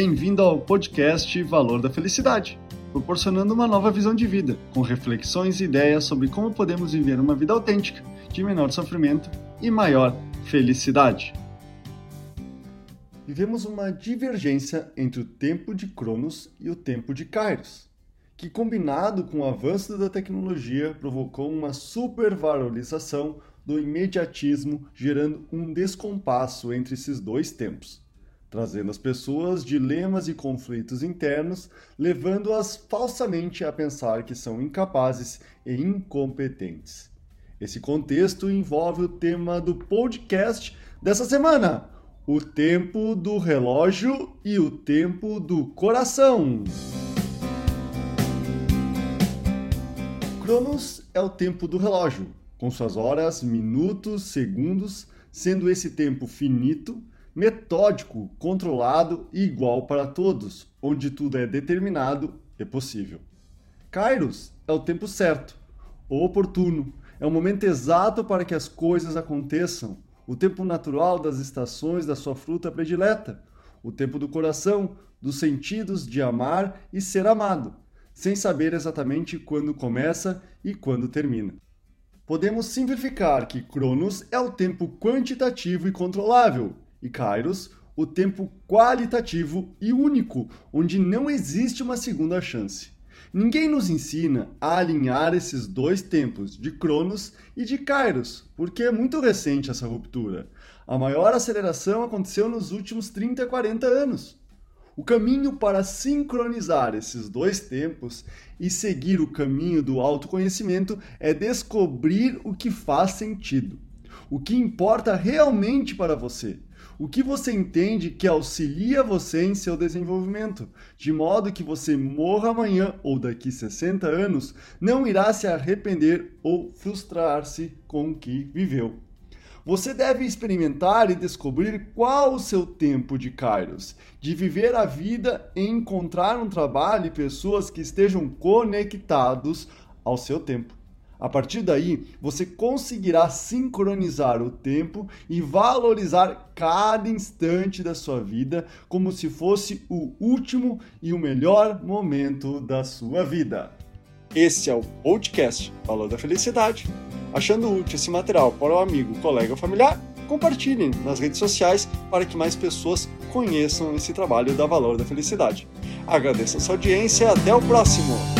Bem-vindo ao podcast Valor da Felicidade, proporcionando uma nova visão de vida, com reflexões e ideias sobre como podemos viver uma vida autêntica, de menor sofrimento e maior felicidade. Vivemos uma divergência entre o tempo de Cronos e o tempo de Kairos, que combinado com o avanço da tecnologia provocou uma supervalorização do imediatismo, gerando um descompasso entre esses dois tempos trazendo às pessoas dilemas e conflitos internos, levando-as falsamente a pensar que são incapazes e incompetentes. Esse contexto envolve o tema do podcast dessa semana: o tempo do relógio e o tempo do coração. Cronos é o tempo do relógio, com suas horas, minutos, segundos, sendo esse tempo finito metódico, controlado e igual para todos, onde tudo é determinado e possível. Kairos é o tempo certo, o oportuno, é o momento exato para que as coisas aconteçam, o tempo natural das estações da sua fruta predileta, o tempo do coração, dos sentidos de amar e ser amado, sem saber exatamente quando começa e quando termina. Podemos simplificar que Cronos é o tempo quantitativo e controlável, e Kairos, o tempo qualitativo e único, onde não existe uma segunda chance. Ninguém nos ensina a alinhar esses dois tempos, de Cronos e de Kairos, porque é muito recente essa ruptura. A maior aceleração aconteceu nos últimos 30 a 40 anos. O caminho para sincronizar esses dois tempos e seguir o caminho do autoconhecimento é descobrir o que faz sentido, o que importa realmente para você o que você entende que auxilia você em seu desenvolvimento, de modo que você morra amanhã ou daqui 60 anos, não irá se arrepender ou frustrar-se com o que viveu. Você deve experimentar e descobrir qual o seu tempo de Kairos, de viver a vida e encontrar um trabalho e pessoas que estejam conectados ao seu tempo. A partir daí, você conseguirá sincronizar o tempo e valorizar cada instante da sua vida como se fosse o último e o melhor momento da sua vida. Esse é o podcast Valor da Felicidade. Achando útil esse material para o amigo, colega ou familiar, compartilhem nas redes sociais para que mais pessoas conheçam esse trabalho da Valor da Felicidade. Agradeço a sua audiência e até o próximo!